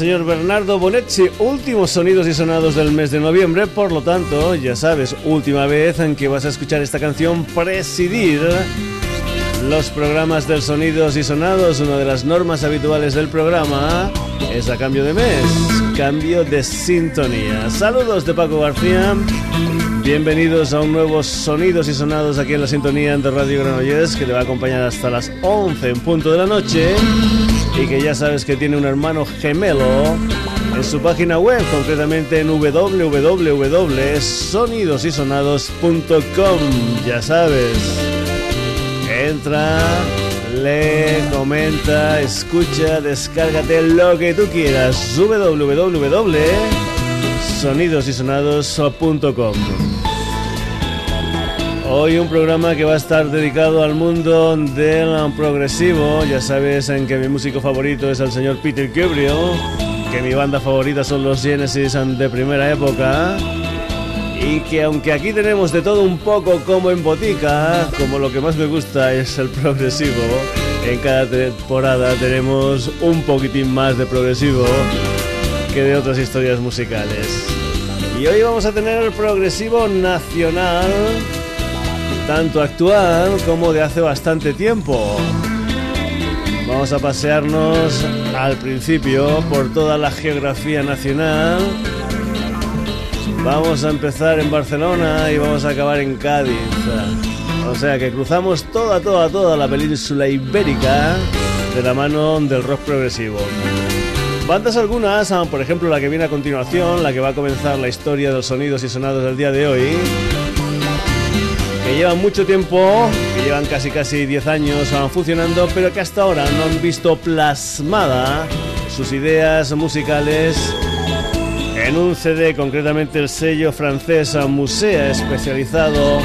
señor Bernardo Bonetti, últimos sonidos y sonados del mes de noviembre, por lo tanto, ya sabes, última vez en que vas a escuchar esta canción presidir los programas del sonidos y sonados, una de las normas habituales del programa es a cambio de mes, cambio de sintonía. Saludos de Paco García. Bienvenidos a un nuevo Sonidos y Sonados aquí en la sintonía de Radio Granollers que te va a acompañar hasta las 11 en punto de la noche y que ya sabes que tiene un hermano gemelo en su página web, concretamente en www.sonidosysonados.com. Ya sabes, entra, lee, comenta, escucha, descárgate lo que tú quieras. www.sonidosysonados.com. Hoy un programa que va a estar dedicado al mundo del progresivo. Ya sabes en que mi músico favorito es el señor Peter Gabriel, que mi banda favorita son los Genesis de primera época. Y que aunque aquí tenemos de todo un poco como en botica, como lo que más me gusta es el progresivo, en cada temporada tenemos un poquitín más de progresivo que de otras historias musicales. Y hoy vamos a tener el progresivo nacional tanto actual como de hace bastante tiempo. Vamos a pasearnos al principio por toda la geografía nacional. Vamos a empezar en Barcelona y vamos a acabar en Cádiz. O sea que cruzamos toda, toda, toda la península ibérica de la mano del rock progresivo. Bandas algunas, por ejemplo la que viene a continuación, la que va a comenzar la historia de los sonidos y sonados del día de hoy, que llevan mucho tiempo, que llevan casi casi 10 años funcionando, pero que hasta ahora no han visto plasmada sus ideas musicales en un CD, concretamente el sello francés Musea, especializado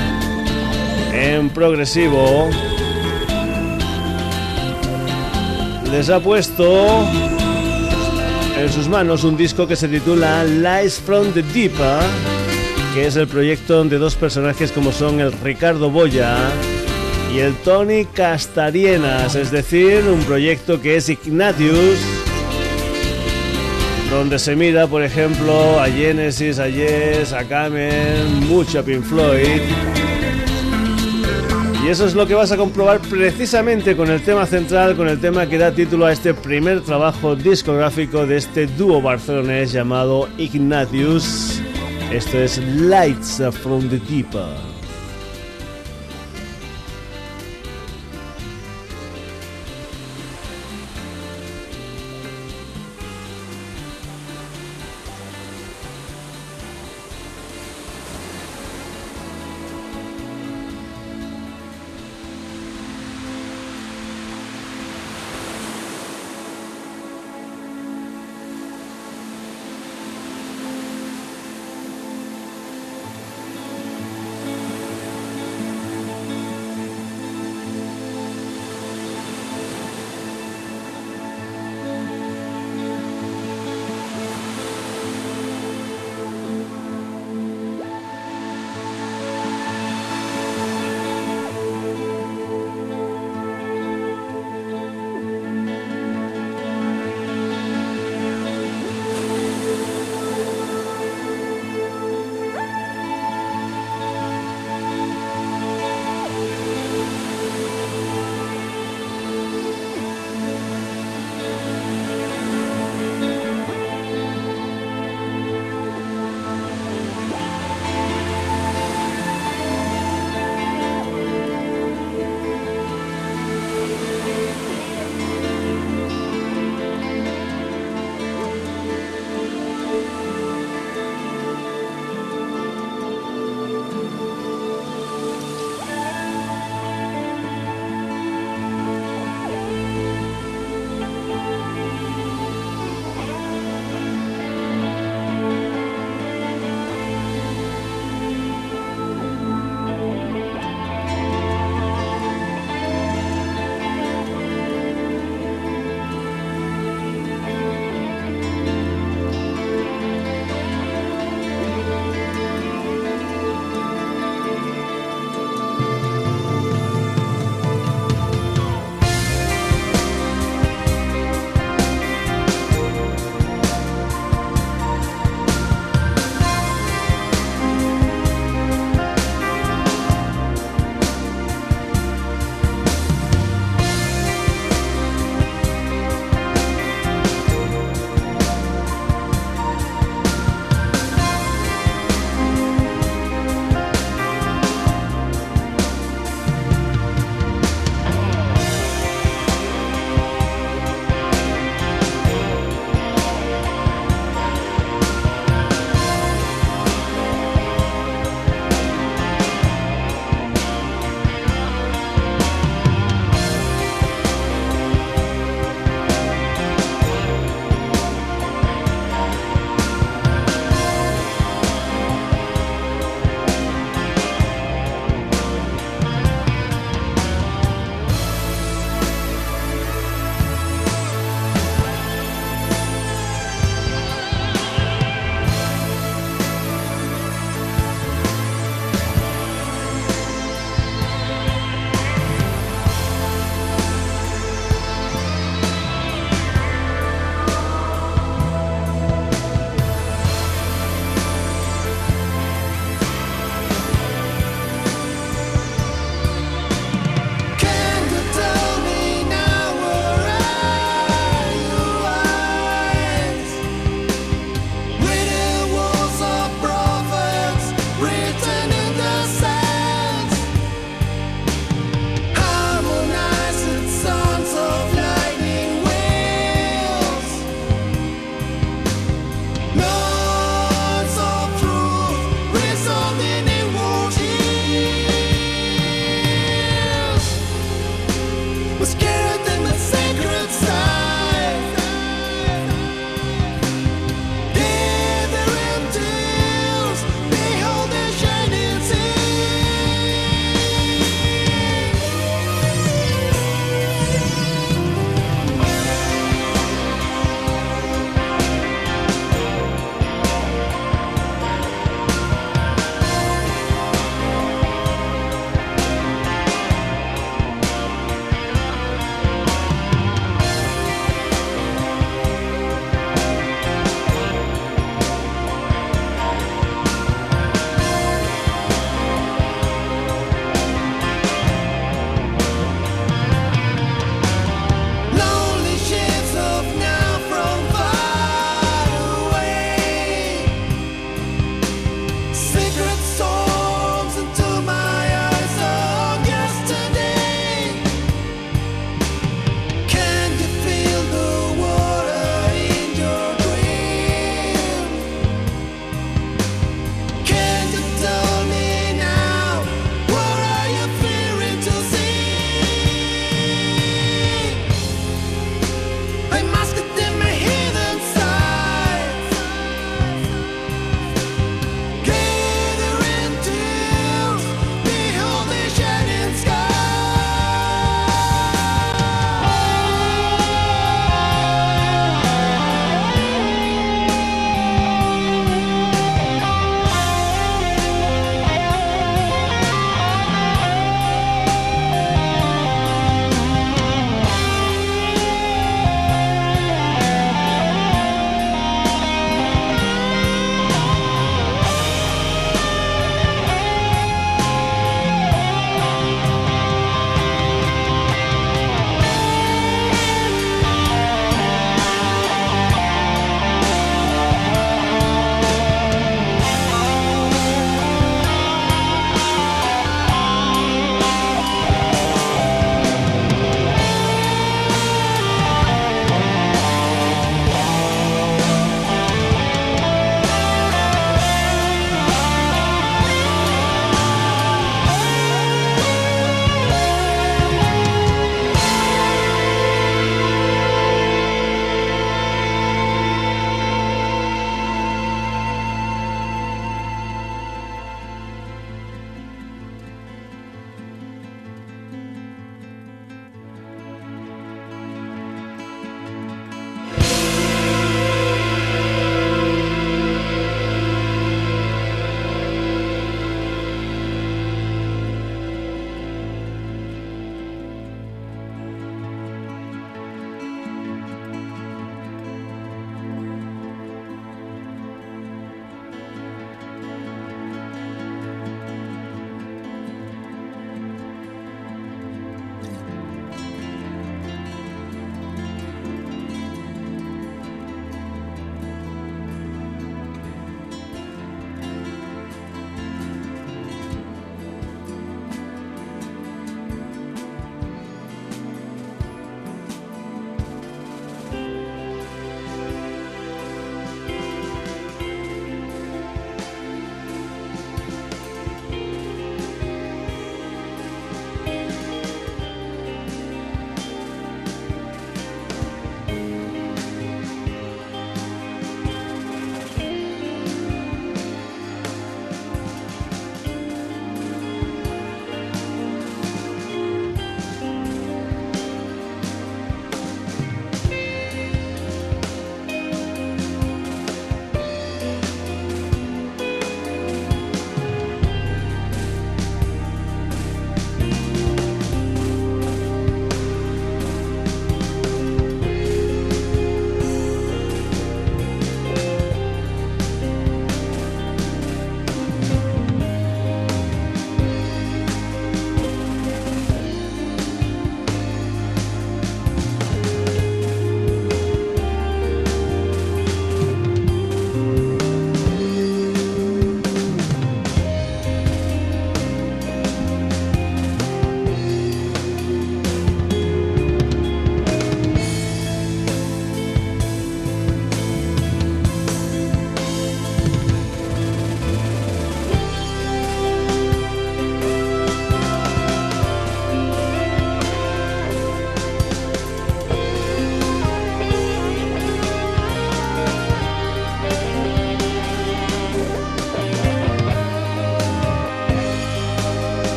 en progresivo. Les ha puesto en sus manos un disco que se titula Lies from the Deep que es el proyecto de dos personajes como son el Ricardo Boya y el Tony Castarienas, es decir, un proyecto que es Ignatius, donde se mira, por ejemplo, a Genesis, a Yes, a Kamen, mucho a Pink Floyd. Y eso es lo que vas a comprobar precisamente con el tema central, con el tema que da título a este primer trabajo discográfico de este dúo barcelonés llamado Ignatius. Esto es Lights from the Deep.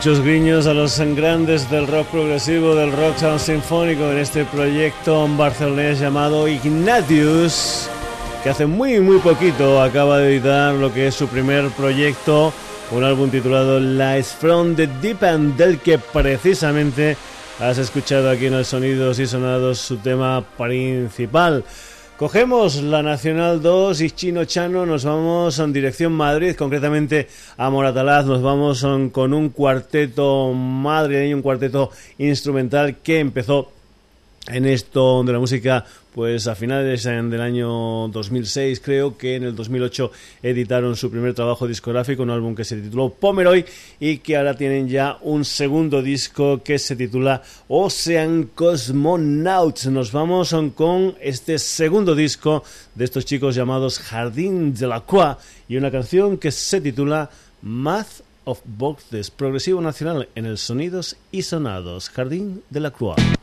Muchos guiños a los grandes del rock progresivo, del rock sound sinfónico en este proyecto barcelonés llamado Ignatius, que hace muy muy poquito acaba de editar lo que es su primer proyecto, un álbum titulado Lights from the Deep End, del que precisamente has escuchado aquí en el Sonidos y Sonados su tema principal. Cogemos la Nacional 2 y Chino Chano, nos vamos en dirección Madrid, concretamente a Moratalaz, nos vamos con un cuarteto madrileño, un cuarteto instrumental que empezó en esto de la música pues a finales del año 2006 creo que en el 2008 editaron su primer trabajo discográfico, un álbum que se tituló Pomeroy y que ahora tienen ya un segundo disco que se titula Ocean Cosmonauts. Nos vamos con este segundo disco de estos chicos llamados Jardín de la Croix y una canción que se titula Math of Boxes, progresivo nacional en el Sonidos y Sonados, Jardín de la Croix.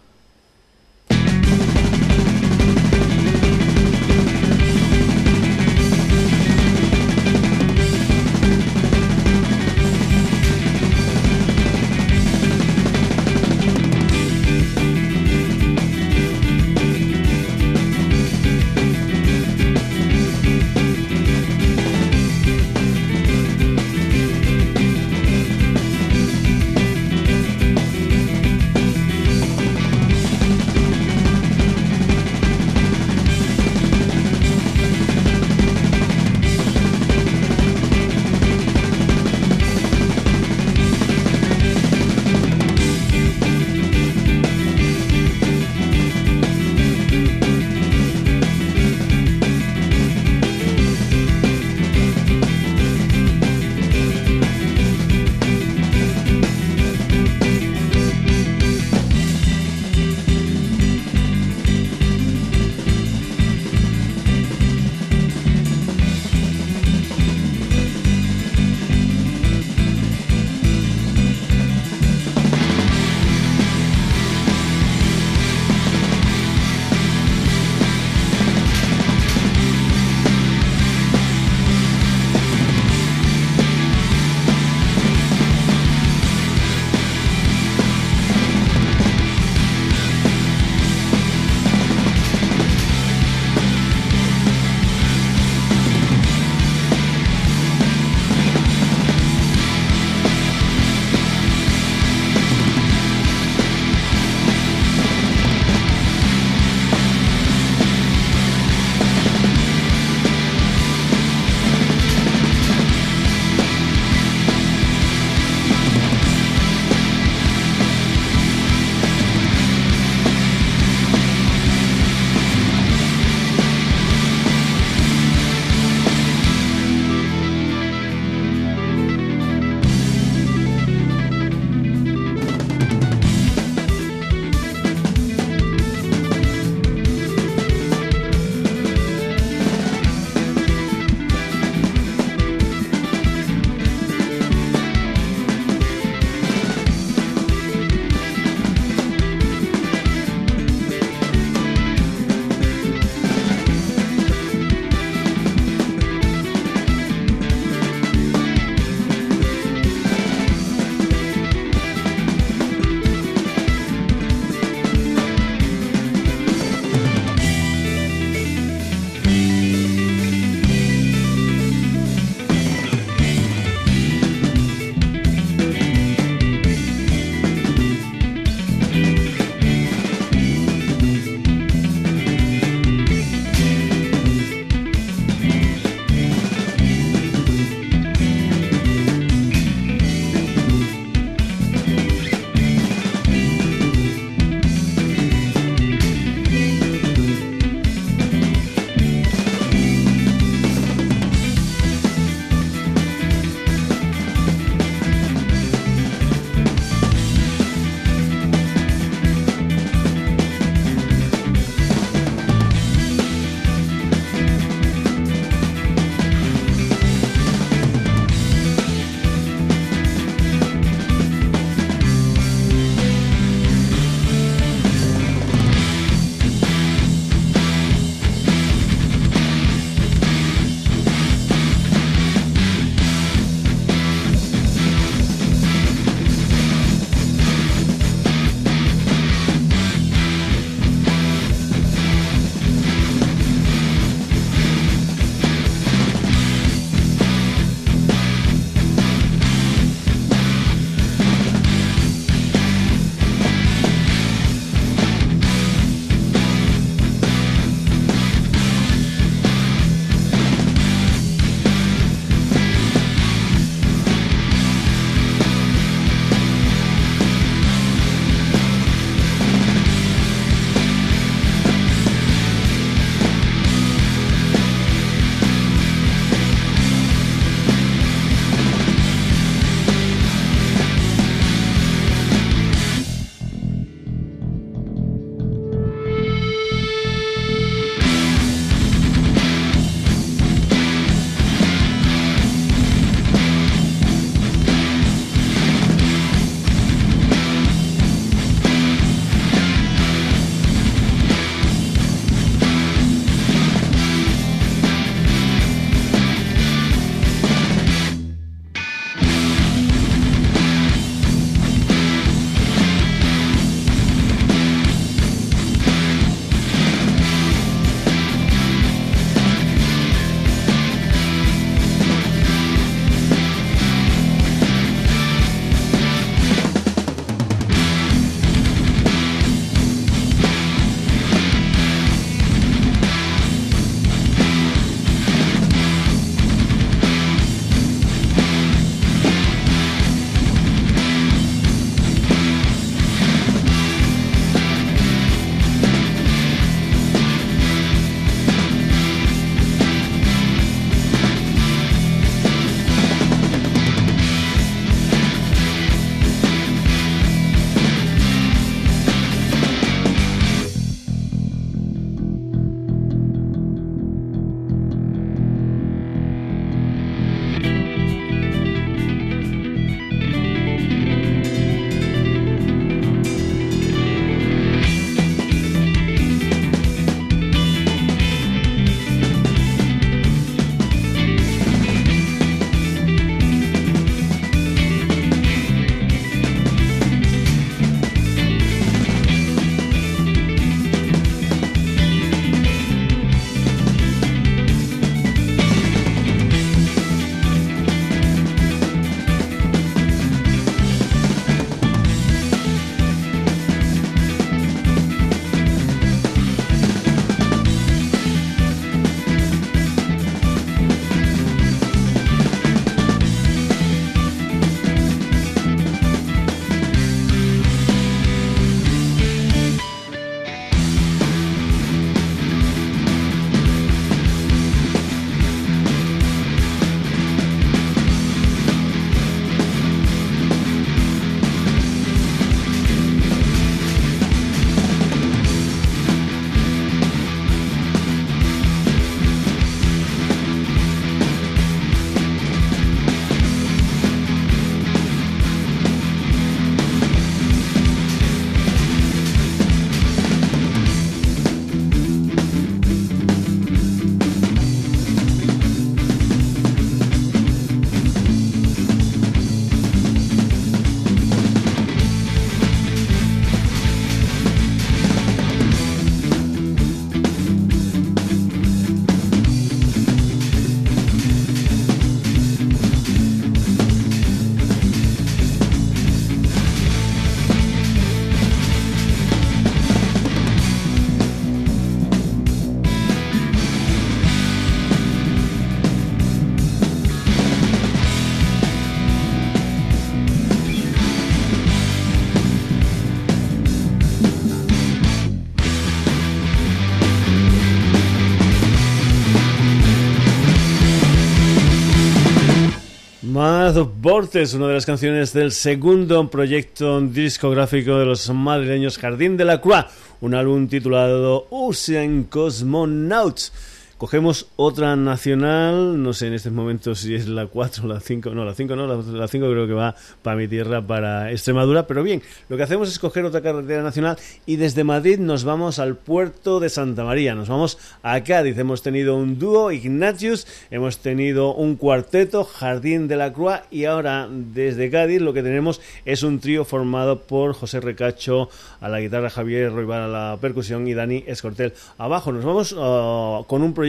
Bortes, una de las canciones del segundo proyecto discográfico de los madrileños Jardín de la Croix, un álbum titulado Ocean Cosmonauts. Cogemos otra nacional, no sé en este momento si es la 4 o la 5, no, la 5 no, la 5 creo que va para mi tierra, para Extremadura, pero bien, lo que hacemos es coger otra carretera nacional y desde Madrid nos vamos al puerto de Santa María, nos vamos a Cádiz, hemos tenido un dúo, Ignatius, hemos tenido un cuarteto, Jardín de la Croix y ahora desde Cádiz lo que tenemos es un trío formado por José Recacho a la guitarra, Javier Roibar a la percusión y Dani Escortel abajo. Nos vamos uh, con un proyecto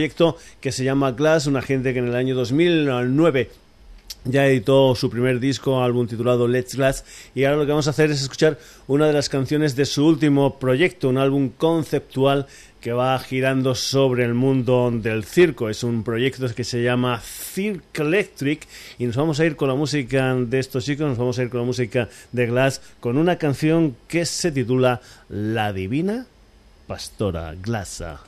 que se llama Glass, una gente que en el año 2009 ya editó su primer disco, álbum titulado Let's Glass, y ahora lo que vamos a hacer es escuchar una de las canciones de su último proyecto, un álbum conceptual que va girando sobre el mundo del circo. Es un proyecto que se llama Cirque Electric y nos vamos a ir con la música de estos chicos, nos vamos a ir con la música de Glass, con una canción que se titula La Divina Pastora Glassa.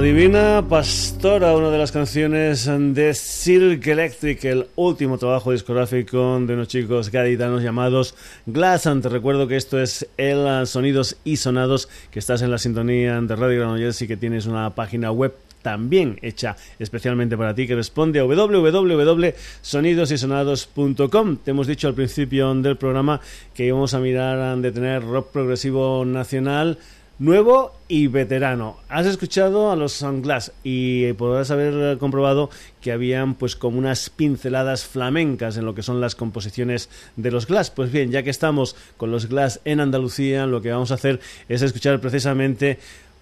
Divina Pastora, una de las canciones de Silk Electric, el último trabajo discográfico de unos chicos gaditanos llamados Glass. Te recuerdo que esto es el Sonidos y Sonados, que estás en la sintonía de Radio Granollers y que tienes una página web también hecha especialmente para ti que responde a www.sonidosysonados.com. Te hemos dicho al principio del programa que íbamos a mirar de tener rock progresivo nacional nuevo y veterano. Has escuchado a los Sunglass y podrás haber comprobado que habían pues como unas pinceladas flamencas en lo que son las composiciones de los Glass. Pues bien, ya que estamos con los Glass en Andalucía, lo que vamos a hacer es escuchar precisamente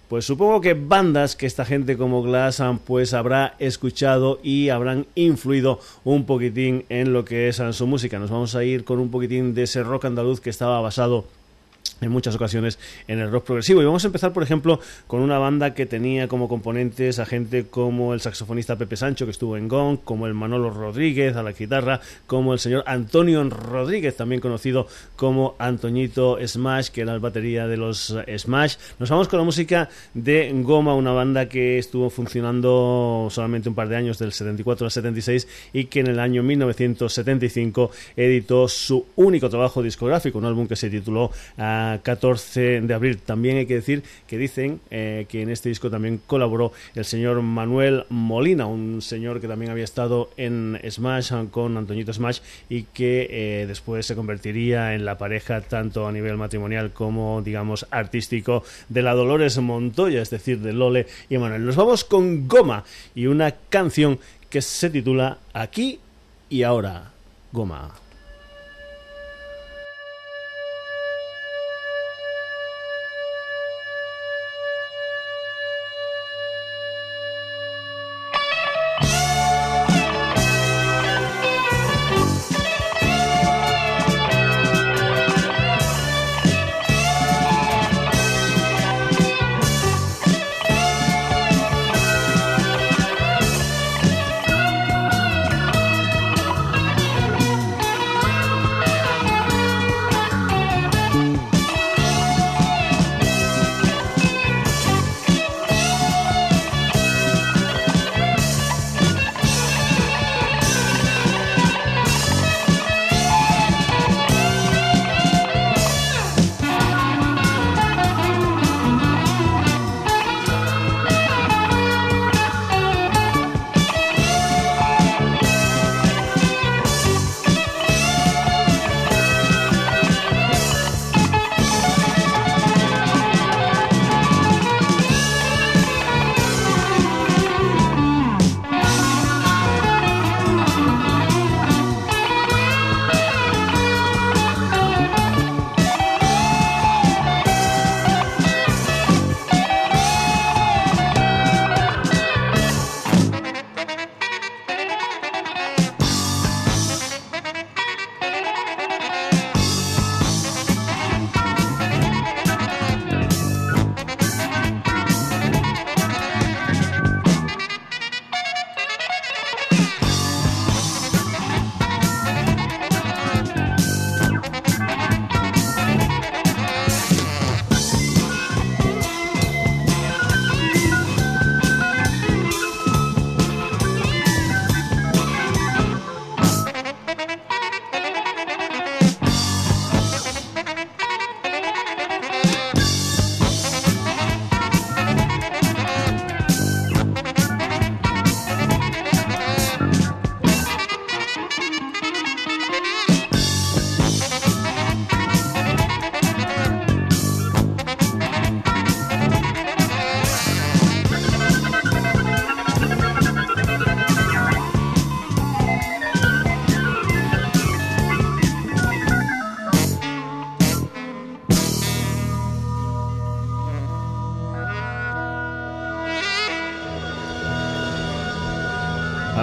pues supongo que bandas que esta gente como Glass pues habrá escuchado y habrán influido un poquitín en lo que es su música. Nos vamos a ir con un poquitín de ese rock andaluz que estaba basado en muchas ocasiones en el rock progresivo. Y vamos a empezar, por ejemplo, con una banda que tenía como componentes a gente como el saxofonista Pepe Sancho, que estuvo en Gong, como el Manolo Rodríguez a la guitarra, como el señor Antonio Rodríguez, también conocido como Antoñito Smash, que era el batería de los Smash. Nos vamos con la música de Goma, una banda que estuvo funcionando solamente un par de años, del 74 al 76, y que en el año 1975 editó su único trabajo discográfico, un álbum que se tituló 14 de abril. También hay que decir que dicen eh, que en este disco también colaboró el señor Manuel Molina, un señor que también había estado en Smash con Antoñito Smash y que eh, después se convertiría en la pareja tanto a nivel matrimonial como digamos artístico de la Dolores Montoya, es decir, de Lole y Manuel. Nos vamos con Goma y una canción que se titula Aquí y ahora. Goma.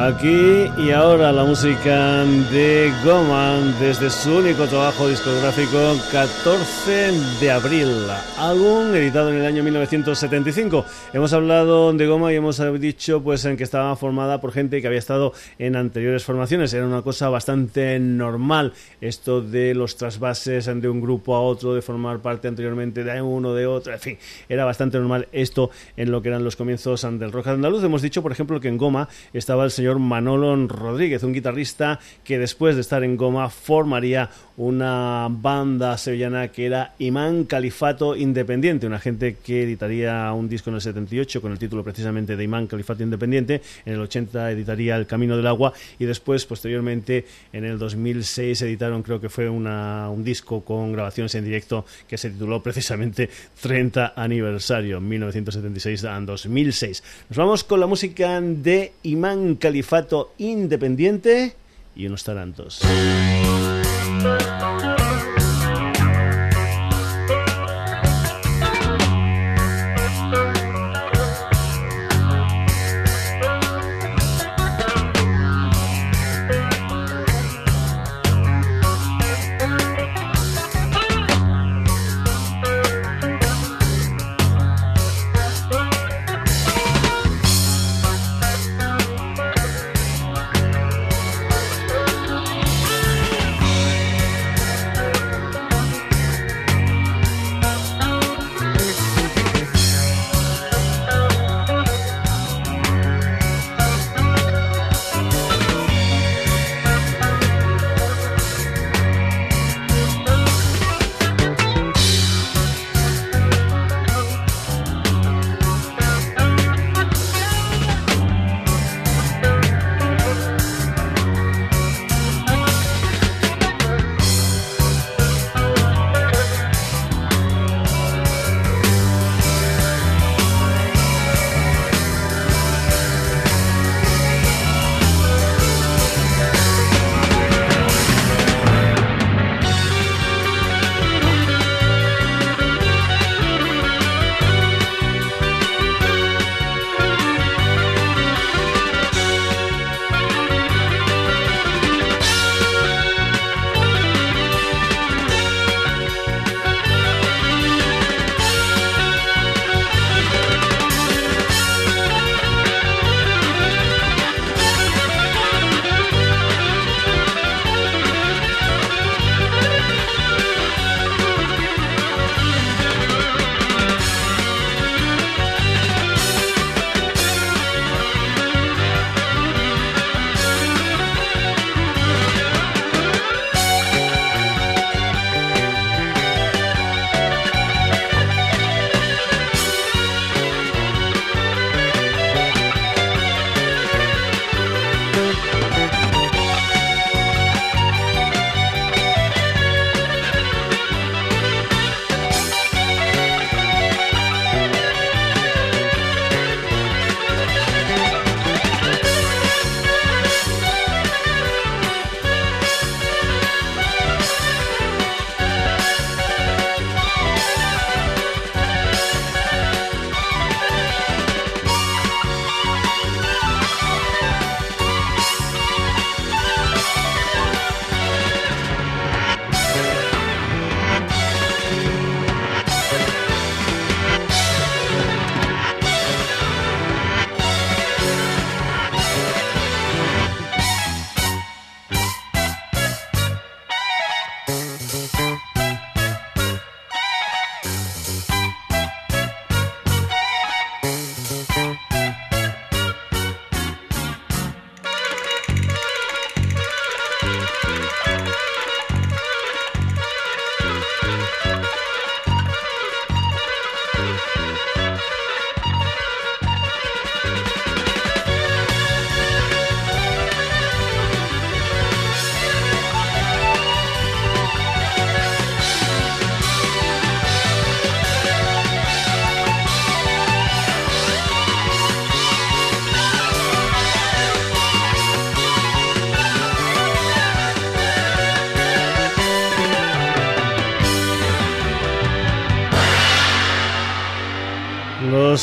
Aquí y ahora la música de Goman desde su único trabajo discográfico 14 de abril, álbum editado en el año 1975. Hemos hablado de Goma y hemos dicho pues en que estaba formada por gente que había estado en anteriores formaciones. Era una cosa bastante normal esto de los trasvases de un grupo a otro, de formar parte anteriormente de uno, de otro, en fin, era bastante normal esto en lo que eran los comienzos del rock andaluz. Hemos dicho, por ejemplo, que en Goma estaba el señor Manolo Rodríguez, un guitarrista que después de estar en Goma formaría una banda sevillana que era Imán Califato Independiente, una gente que editaría un disco en el 78 con el título precisamente de Imán Califato Independiente, en el 80 editaría El Camino del Agua y después, posteriormente, en el 2006 editaron, creo que fue una, un disco con grabaciones en directo que se tituló precisamente 30 aniversario, 1976 a 2006. Nos vamos con la música de Imán Califato Independiente y unos tarantos. Música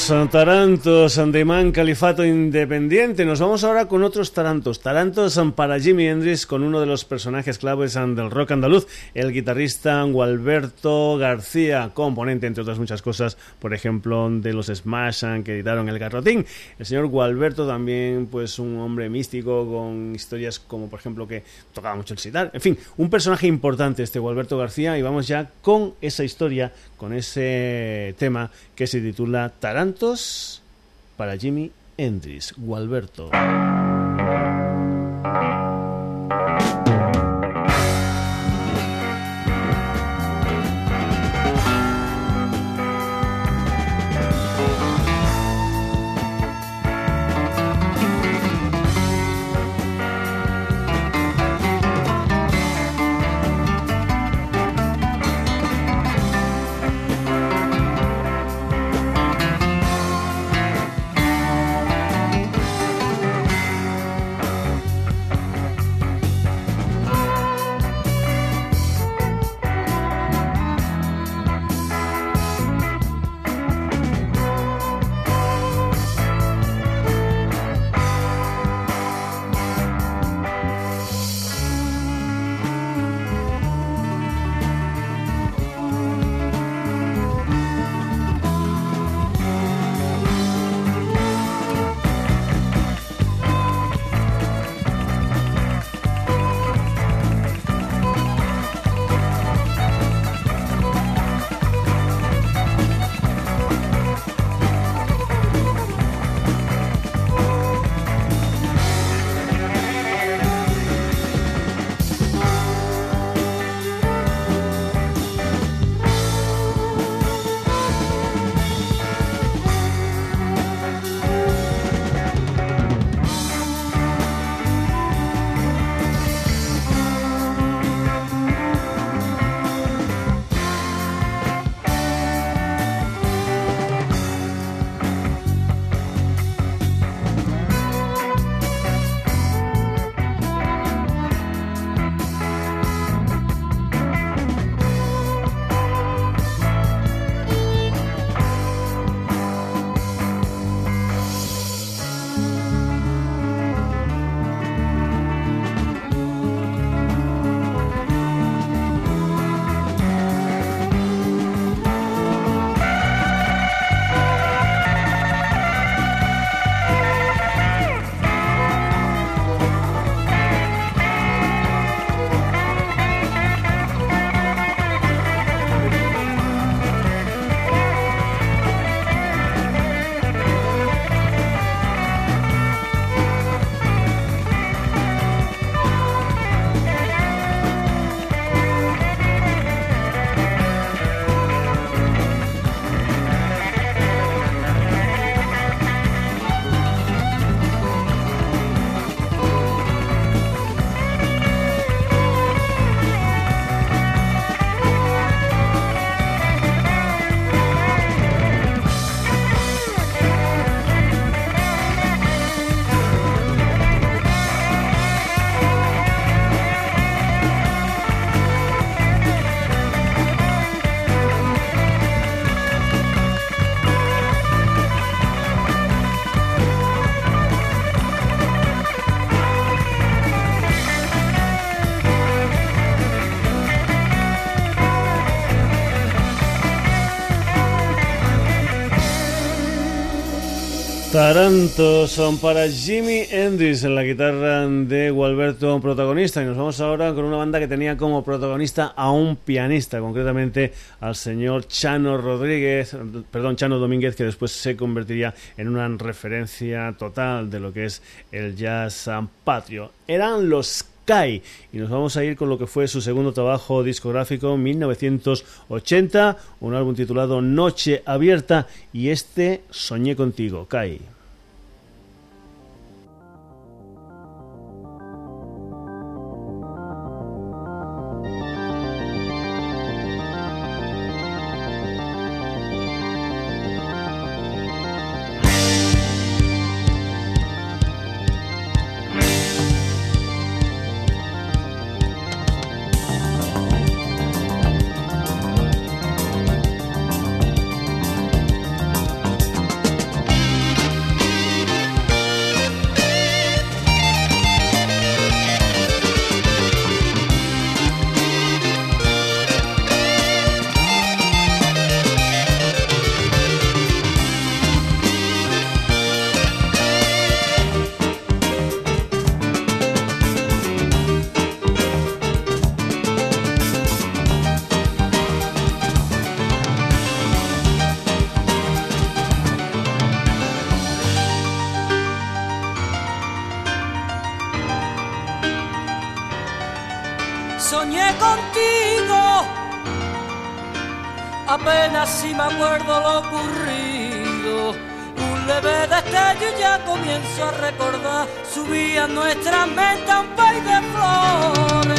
Tarantos de Man Califato Independiente. Nos vamos ahora con otros tarantos. Tarantos para Jimi Hendrix con uno de los personajes claves del rock andaluz, el guitarrista Gualberto García, componente, entre otras muchas cosas, por ejemplo, de los Smash que editaron El Garrotín. El señor Gualberto también, pues un hombre místico con historias como, por ejemplo, que tocaba mucho el sitar. En fin, un personaje importante este Gualberto García y vamos ya con esa historia, con ese tema que se titula Tarantos para Jimmy Hendrix, Gualberto. Tarantos son para Jimmy Hendrix en la guitarra de Gualberto protagonista y nos vamos ahora con una banda que tenía como protagonista a un pianista, concretamente al señor Chano Rodríguez, perdón, Chano Domínguez, que después se convertiría en una referencia total de lo que es el jazz patrio. Eran los y nos vamos a ir con lo que fue su segundo trabajo discográfico, 1980, un álbum titulado Noche Abierta y este Soñé contigo, Kai. Me acuerdo lo ocurrido. Un leve destello ya comienzo a recordar, subía nuestra meta un país de flores.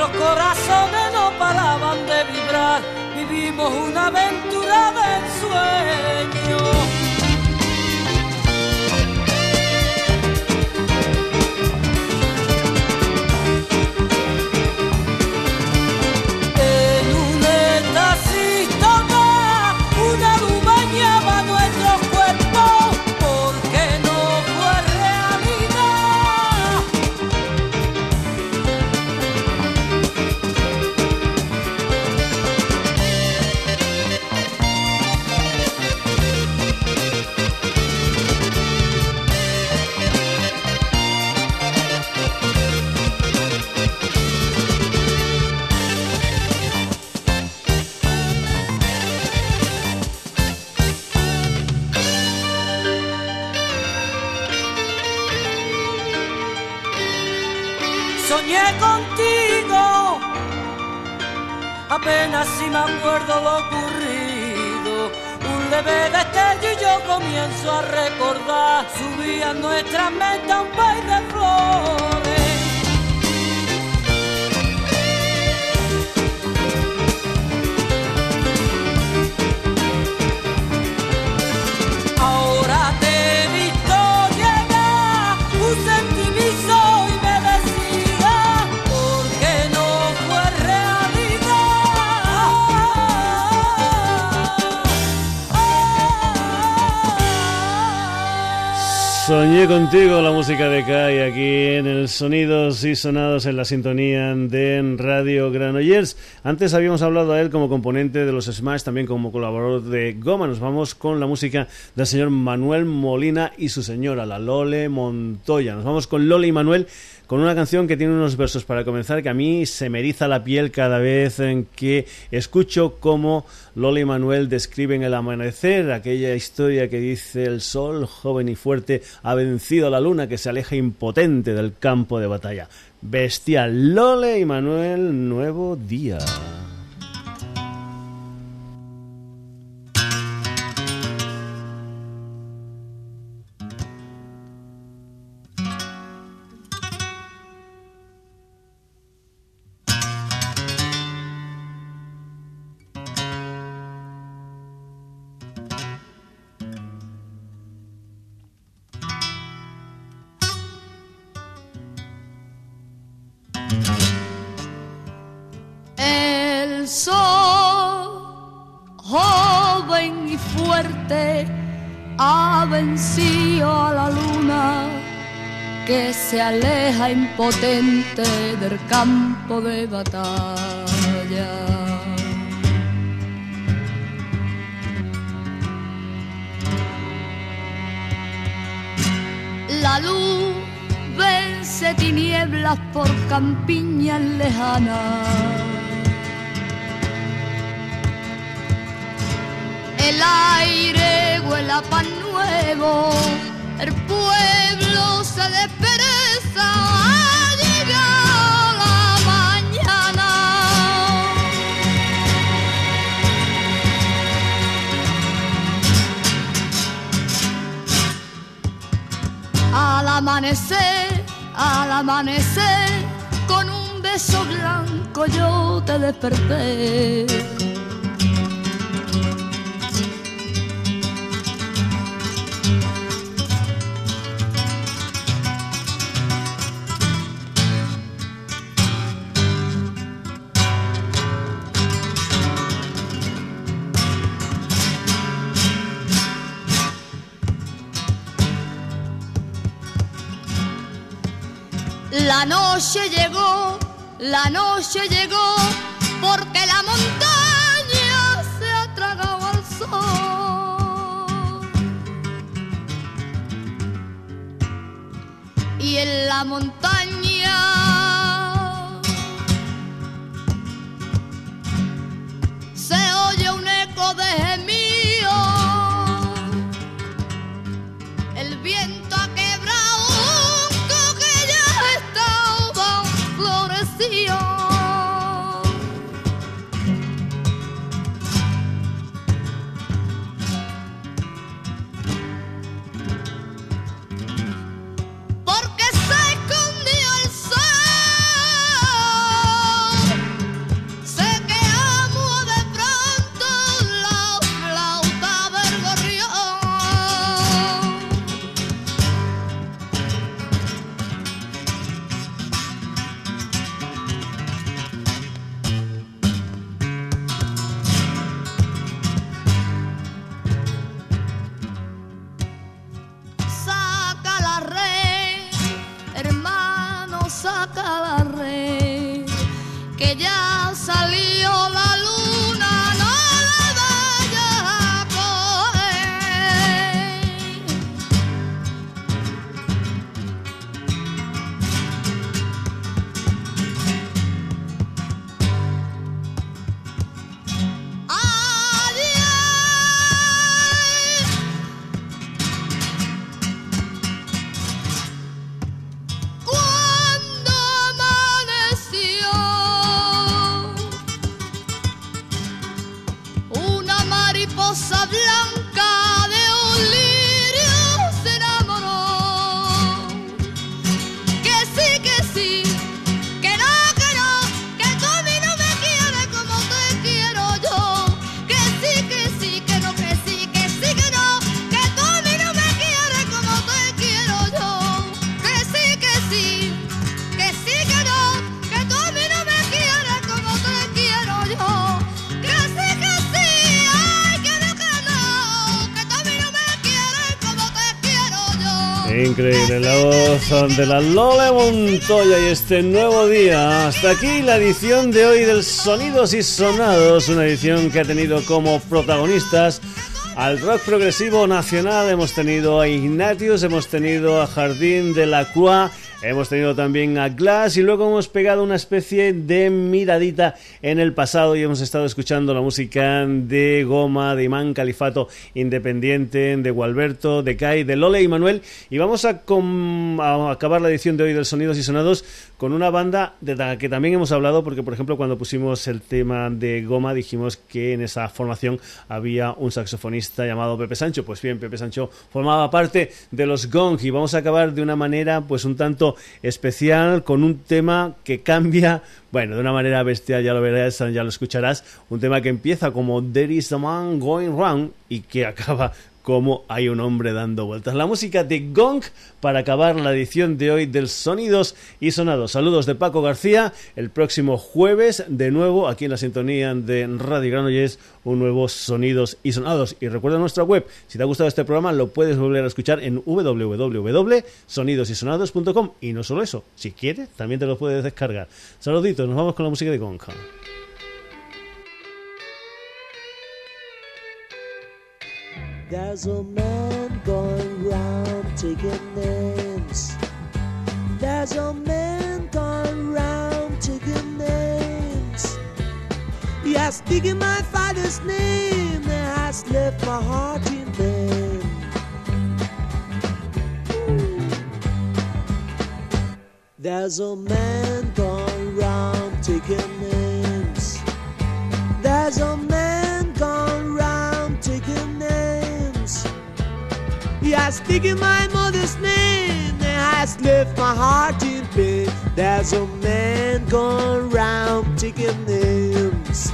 Nuestros corazones no paraban de vibrar, vivimos una aventura de ensueño. Si me acuerdo lo ocurrido. Un leve destello y yo comienzo a recordar. Subía nuestra meta un país de flores. Soñé contigo la música de Kai aquí en el Sonidos y Sonados en la sintonía de Radio Granollers. Antes habíamos hablado a él como componente de los Smash, también como colaborador de Goma. Nos vamos con la música del señor Manuel Molina y su señora, la Lole Montoya. Nos vamos con Lole y Manuel con una canción que tiene unos versos para comenzar que a mí se me eriza la piel cada vez en que escucho cómo Lola y Manuel describen el amanecer, aquella historia que dice el sol, joven y fuerte, ha vencido a la luna que se aleja impotente del campo de batalla. Bestial, Lole y Manuel, nuevo día. Aleja impotente del campo de batalla. La luz vence tinieblas por campiñas lejanas El aire huela pan nuevo, el pueblo se despereza, amanecer, al amanecer, con un beso blanco yo te desperté. La noche llegó, la noche llegó, porque la montaña se ha tragado al sol. Y en la montaña de la Lola Montoya y este nuevo día. Hasta aquí la edición de hoy del Sonidos y Sonados, una edición que ha tenido como protagonistas al rock progresivo nacional. Hemos tenido a Ignatius, hemos tenido a Jardín de la Croix Hemos tenido también a Glass y luego hemos pegado una especie de miradita en el pasado y hemos estado escuchando la música de Goma, de Imán Califato Independiente, de Gualberto, de Kai, de Lole y Manuel. Y vamos a, a, acabar la edición de hoy del Sonidos y Sonados con una banda de la que también hemos hablado porque, por ejemplo, cuando pusimos el tema de Goma dijimos que en esa formación había un saxofonista llamado Pepe Sancho. Pues bien, Pepe Sancho formaba parte de los Gong y vamos a acabar de una manera pues un tanto especial con un tema que cambia, bueno, de una manera bestial, ya lo verás, ya lo escucharás, un tema que empieza como There is a man going round y que acaba como hay un hombre dando vueltas. La música de Gong para acabar la edición de hoy del Sonidos y Sonados. Saludos de Paco García. El próximo jueves, de nuevo, aquí en la sintonía de Radio Granollers, un nuevo Sonidos y Sonados. Y recuerda nuestra web, si te ha gustado este programa, lo puedes volver a escuchar en www.sonidosysonados.com. Y no solo eso, si quieres, también te lo puedes descargar. Saluditos, nos vamos con la música de Gong. There's a man going round taking names. There's a man going round taking names. He has taken my father's name and has left my heart in vain. There's a man going round taking names. There's a he has in my mother's name and has left my heart in pain. There's a man gone round taking names.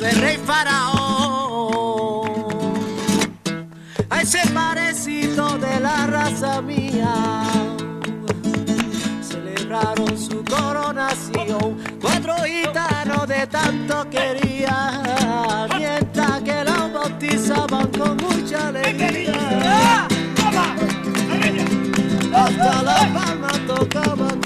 De rey faraón. A ese parecito de la raza mía, celebraron su coronación. Cuatro gitanos de tanto quería, mientras que los bautizaban con mucha alegría. Hasta la palma tocaban